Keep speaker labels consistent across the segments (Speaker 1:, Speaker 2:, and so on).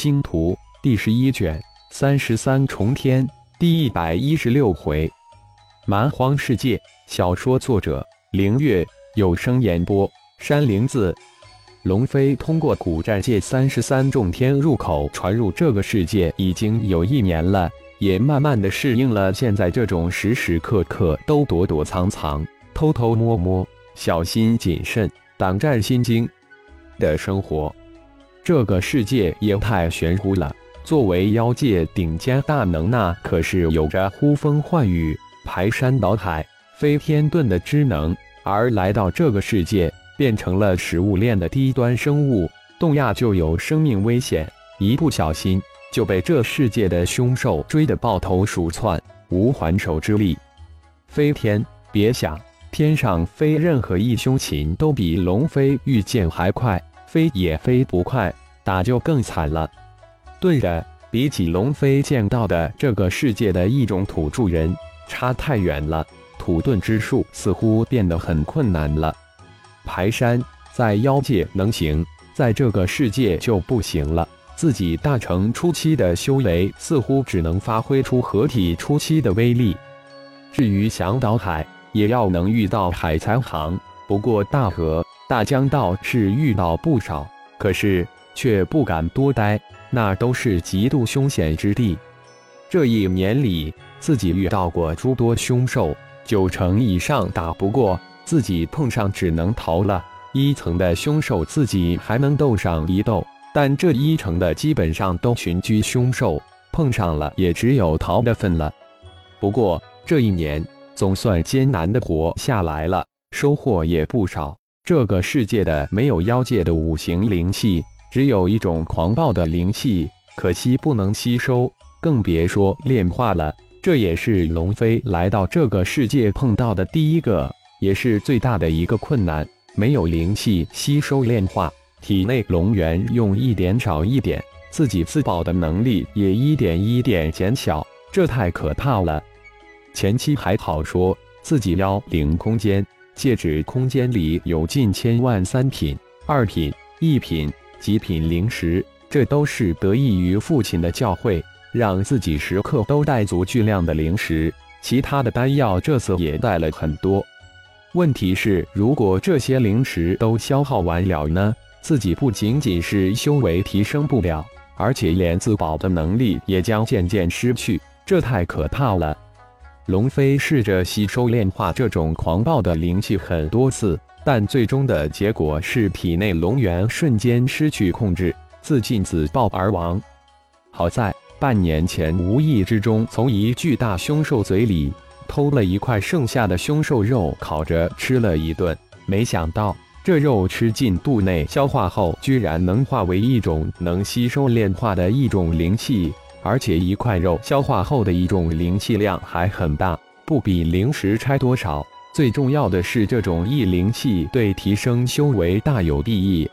Speaker 1: 星图》第十一卷三十三重天第一百一十六回，蛮荒世界小说作者：凌月，有声演播：山灵子。龙飞通过古战界三十三重天入口传入这个世界已经有一年了，也慢慢的适应了现在这种时时刻刻都躲躲藏藏、偷偷摸摸、小心谨慎、胆战心惊的生活。这个世界也太玄乎了。作为妖界顶尖大能，那可是有着呼风唤雨、排山倒海、飞天遁的之能，而来到这个世界，变成了食物链的低端生物，动亚就有生命危险，一不小心就被这世界的凶兽追得抱头鼠窜，无还手之力。飞天，别想，天上飞任何一凶禽都比龙飞御剑还快，飞也飞不快。打就更惨了。对的，比起龙飞见到的这个世界的一种土著人，差太远了。土遁之术似乎变得很困难了。排山在妖界能行，在这个世界就不行了。自己大成初期的修为，似乎只能发挥出合体初期的威力。至于想倒海，也要能遇到海才行。不过大河、大江道是遇到不少，可是。却不敢多待，那都是极度凶险之地。这一年里，自己遇到过诸多凶兽，九成以上打不过，自己碰上只能逃了。一层的凶兽自己还能斗上一斗，但这一层的基本上都群居凶兽，碰上了也只有逃的份了。不过这一年总算艰难的活下来了，收获也不少。这个世界的没有妖界的五行灵气。只有一种狂暴的灵气，可惜不能吸收，更别说炼化了。这也是龙飞来到这个世界碰到的第一个，也是最大的一个困难。没有灵气吸收炼化，体内龙元用一点少一点，自己自保的能力也一点一点减小，这太可怕了。前期还好说，自己妖灵空间、戒指空间里有近千万三品、二品、一品。极品灵石，这都是得益于父亲的教诲，让自己时刻都带足巨量的灵石。其他的丹药这次也带了很多。问题是，如果这些灵石都消耗完了呢？自己不仅仅是修为提升不了，而且连自保的能力也将渐渐失去，这太可怕了。龙飞试着吸收炼化这种狂暴的灵气很多次。但最终的结果是体内龙元瞬间失去控制，自尽自爆而亡。好在半年前无意之中从一巨大凶兽嘴里偷了一块剩下的凶兽肉，烤着吃了一顿。没想到这肉吃进肚内消化后，居然能化为一种能吸收炼化的一种灵气，而且一块肉消化后的一种灵气量还很大，不比灵石差多少。最重要的是，这种异灵气对提升修为大有裨益。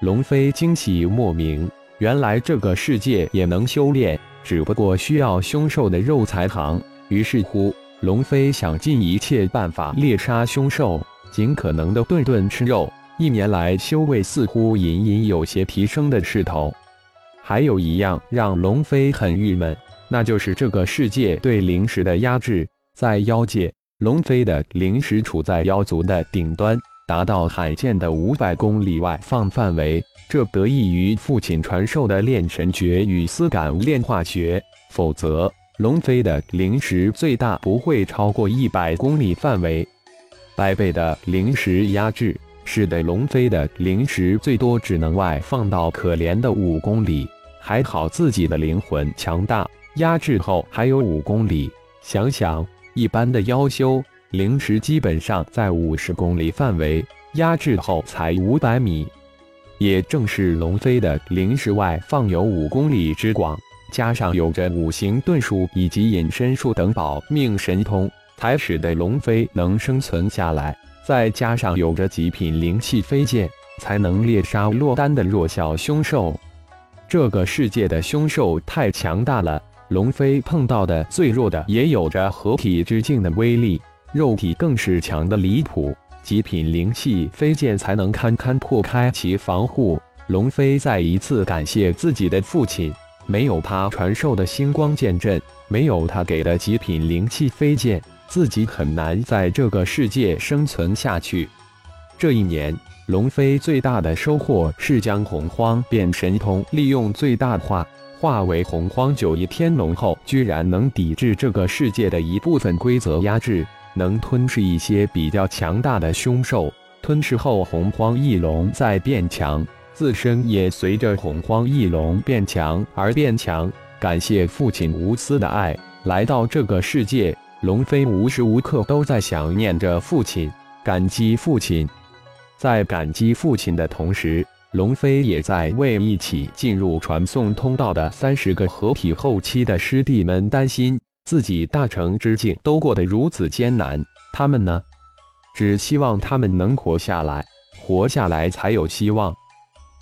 Speaker 1: 龙飞惊喜莫名，原来这个世界也能修炼，只不过需要凶兽的肉才行。于是乎，龙飞想尽一切办法猎杀凶兽，尽可能的顿顿吃肉。一年来，修为似乎隐隐有些提升的势头。还有一样让龙飞很郁闷，那就是这个世界对灵石的压制，在妖界。龙飞的灵石处在妖族的顶端，达到罕见的五百公里外放范围。这得益于父亲传授的炼神诀与丝感炼化诀，否则龙飞的灵石最大不会超过一百公里范围。百倍的灵石压制，使得龙飞的灵石最多只能外放到可怜的五公里。还好自己的灵魂强大，压制后还有五公里。想想。一般的妖修灵石基本上在五十公里范围，压制后才五百米。也正是龙飞的灵石外放有五公里之广，加上有着五行遁术以及隐身术等保命神通，才使得龙飞能生存下来。再加上有着极品灵气飞剑，才能猎杀落单的弱小凶兽。这个世界的凶兽太强大了。龙飞碰到的最弱的也有着合体之境的威力，肉体更是强的离谱，极品灵气飞剑才能堪堪破开其防护。龙飞再一次感谢自己的父亲，没有他传授的星光剑阵，没有他给的极品灵气飞剑，自己很难在这个世界生存下去。这一年，龙飞最大的收获是将洪荒变神通利用最大化，化为洪荒九翼天龙后，居然能抵制这个世界的一部分规则压制，能吞噬一些比较强大的凶兽。吞噬后，洪荒翼龙再变强。自身也随着洪荒翼龙变强而变强。感谢父亲无私的爱，来到这个世界，龙飞无时无刻都在想念着父亲，感激父亲。在感激父亲的同时，龙飞也在为一起进入传送通道的三十个合体后期的师弟们担心。自己大成之境都过得如此艰难，他们呢？只希望他们能活下来，活下来才有希望。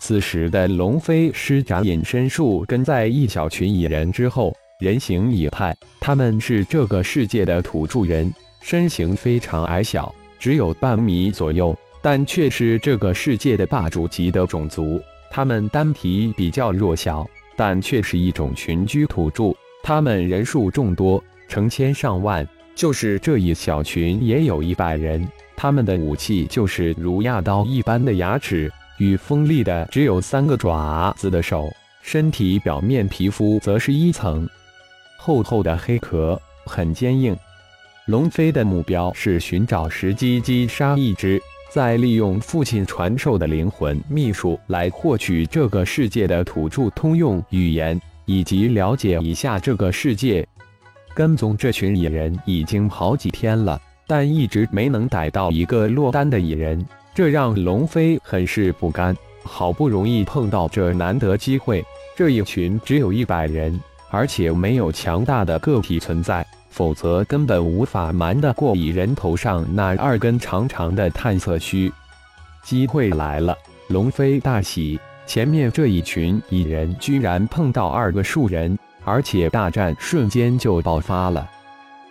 Speaker 1: 此时的龙飞施展隐身术，跟在一小群蚁人之后，人形蚁派。他们是这个世界的土著人，身形非常矮小，只有半米左右，但却是这个世界的霸主级的种族。他们单体比较弱小，但却是一种群居土著。他们人数众多，成千上万，就是这一小群也有一百人。他们的武器就是如亚刀一般的牙齿。与锋利的只有三个爪子的手，身体表面皮肤则是一层厚厚的黑壳，很坚硬。龙飞的目标是寻找时机击杀一只，再利用父亲传授的灵魂秘术来获取这个世界的土著通用语言，以及了解一下这个世界。跟踪这群野人已经好几天了，但一直没能逮到一个落单的野人。这让龙飞很是不甘，好不容易碰到这难得机会，这一群只有一百人，而且没有强大的个体存在，否则根本无法瞒得过蚁人头上那二根长长的探测须。机会来了，龙飞大喜，前面这一群蚁人居然碰到二个树人，而且大战瞬间就爆发了。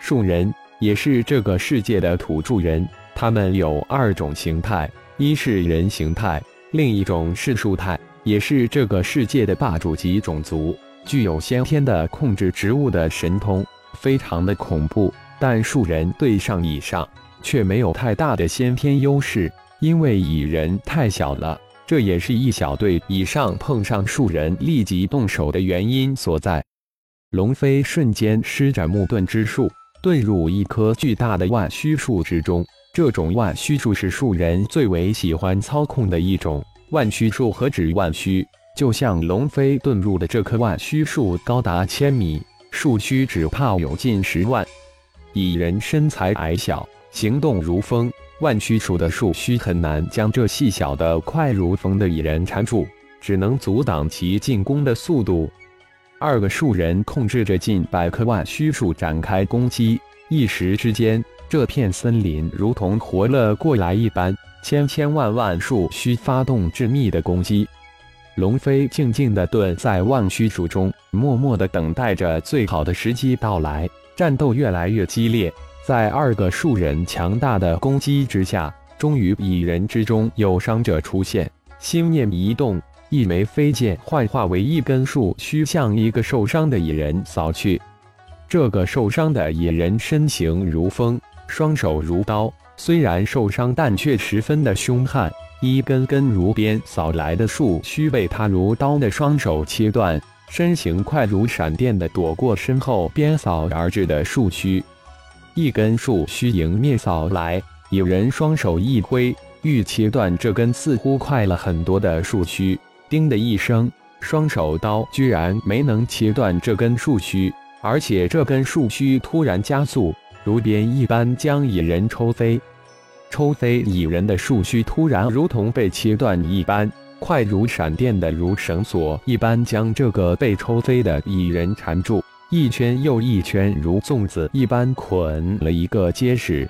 Speaker 1: 树人也是这个世界的土著人。他们有二种形态，一是人形态，另一种是树态，也是这个世界的霸主级种族，具有先天的控制植物的神通，非常的恐怖。但树人对上以上，却没有太大的先天优势，因为蚁人太小了，这也是一小队以上碰上树人立即动手的原因所在。龙飞瞬间施展木盾之术，遁入一棵巨大的万须树之中。这种万须树是树人最为喜欢操控的一种。万须树何止万须？就像龙飞遁入的这棵万须树，高达千米，树须只怕有近十万。蚁人身材矮小，行动如风，万须树的树须很难将这细小的快如风的蚁人缠住，只能阻挡其进攻的速度。二个树人控制着近百棵万须树展开攻击，一时之间。这片森林如同活了过来一般，千千万万树须发动致密的攻击。龙飞静静地蹲在万须树中，默默地等待着最好的时机到来。战斗越来越激烈，在二个树人强大的攻击之下，终于蚁人之中有伤者出现。心念一动，一枚飞剑幻化为一根树须，向一个受伤的蚁人扫去。这个受伤的蚁人身形如风。双手如刀，虽然受伤，但却十分的凶悍。一根根如鞭扫来的树须被他如刀的双手切断，身形快如闪电的躲过身后鞭扫而至的树须。一根树须迎面扫来，有人双手一挥，欲切断这根似乎快了很多的树须。叮的一声，双手刀居然没能切断这根树须，而且这根树须突然加速。如鞭一般将蚁人抽飞，抽飞蚁人的树须突然如同被切断一般，快如闪电的如绳索一般将这个被抽飞的蚁人缠住，一圈又一圈如粽子一般捆了一个结实。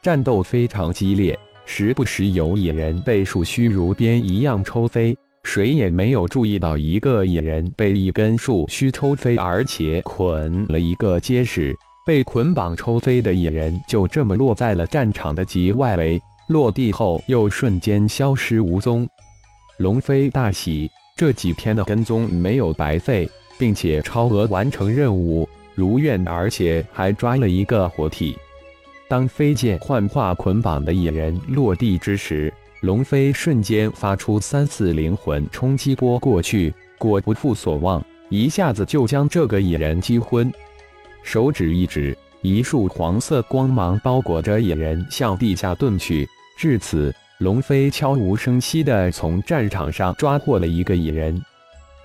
Speaker 1: 战斗非常激烈，时不时有蚁人被树须如鞭一样抽飞，谁也没有注意到一个蚁人被一根树须抽飞，而且捆了一个结实。被捆绑抽飞的野人就这么落在了战场的极外围，落地后又瞬间消失无踪。龙飞大喜，这几天的跟踪没有白费，并且超额完成任务，如愿，而且还抓了一个活体。当飞剑幻化捆绑的野人落地之时，龙飞瞬间发出三次灵魂冲击波过去，果不负所望，一下子就将这个野人击昏。手指一指，一束黄色光芒包裹着野人向地下遁去。至此。龙飞悄无声息地从战场上抓获了一个野人，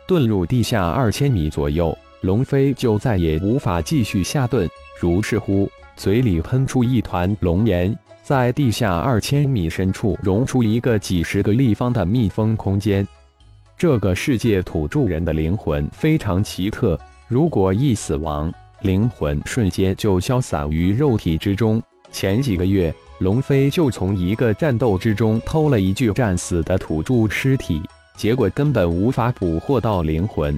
Speaker 1: 遁入地下二千米左右，龙飞就再也无法继续下遁。如是乎，嘴里喷出一团龙炎，在地下二千米深处融出一个几十个立方的密封空间。这个世界土著人的灵魂非常奇特，如果一死亡，灵魂瞬间就消散于肉体之中。前几个月。龙飞就从一个战斗之中偷了一具战死的土著尸体，结果根本无法捕获到灵魂。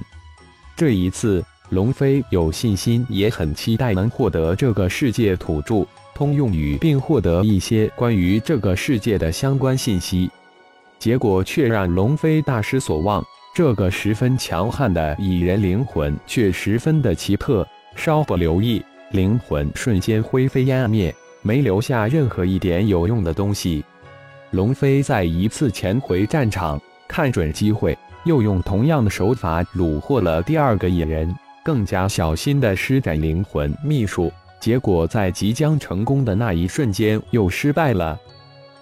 Speaker 1: 这一次，龙飞有信心，也很期待能获得这个世界土著通用语，并获得一些关于这个世界的相关信息。结果却让龙飞大失所望，这个十分强悍的蚁人灵魂却十分的奇特，稍不留意，灵魂瞬间灰飞烟灭。没留下任何一点有用的东西。龙飞在一次潜回战场，看准机会，又用同样的手法虏获了第二个野人，更加小心地施展灵魂秘术。结果在即将成功的那一瞬间又失败了。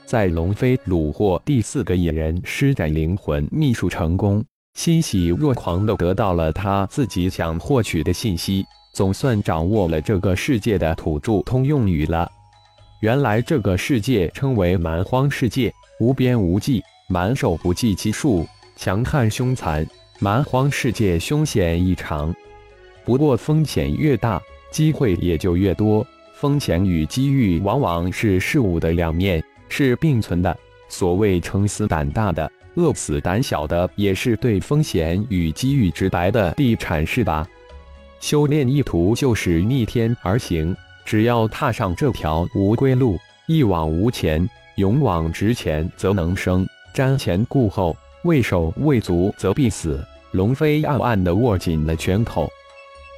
Speaker 1: 在龙飞虏获第四个野人，施展灵魂秘术成功，欣喜若狂地得到了他自己想获取的信息，总算掌握了这个世界的土著通用语了。原来这个世界称为蛮荒世界，无边无际，蛮兽不计其数，强悍凶残。蛮荒世界凶险异常，不过风险越大，机会也就越多。风险与机遇往往是事物的两面，是并存的。所谓撑死胆大的，饿死胆小的，也是对风险与机遇直白的地阐释吧。修炼意图就是逆天而行。只要踏上这条无归路，一往无前，勇往直前，则能生；瞻前顾后，畏手畏足，则必死。龙飞暗暗地握紧了拳头。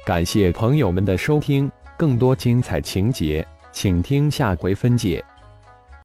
Speaker 1: 感谢朋友们的收听，更多精彩情节，请听下回分解。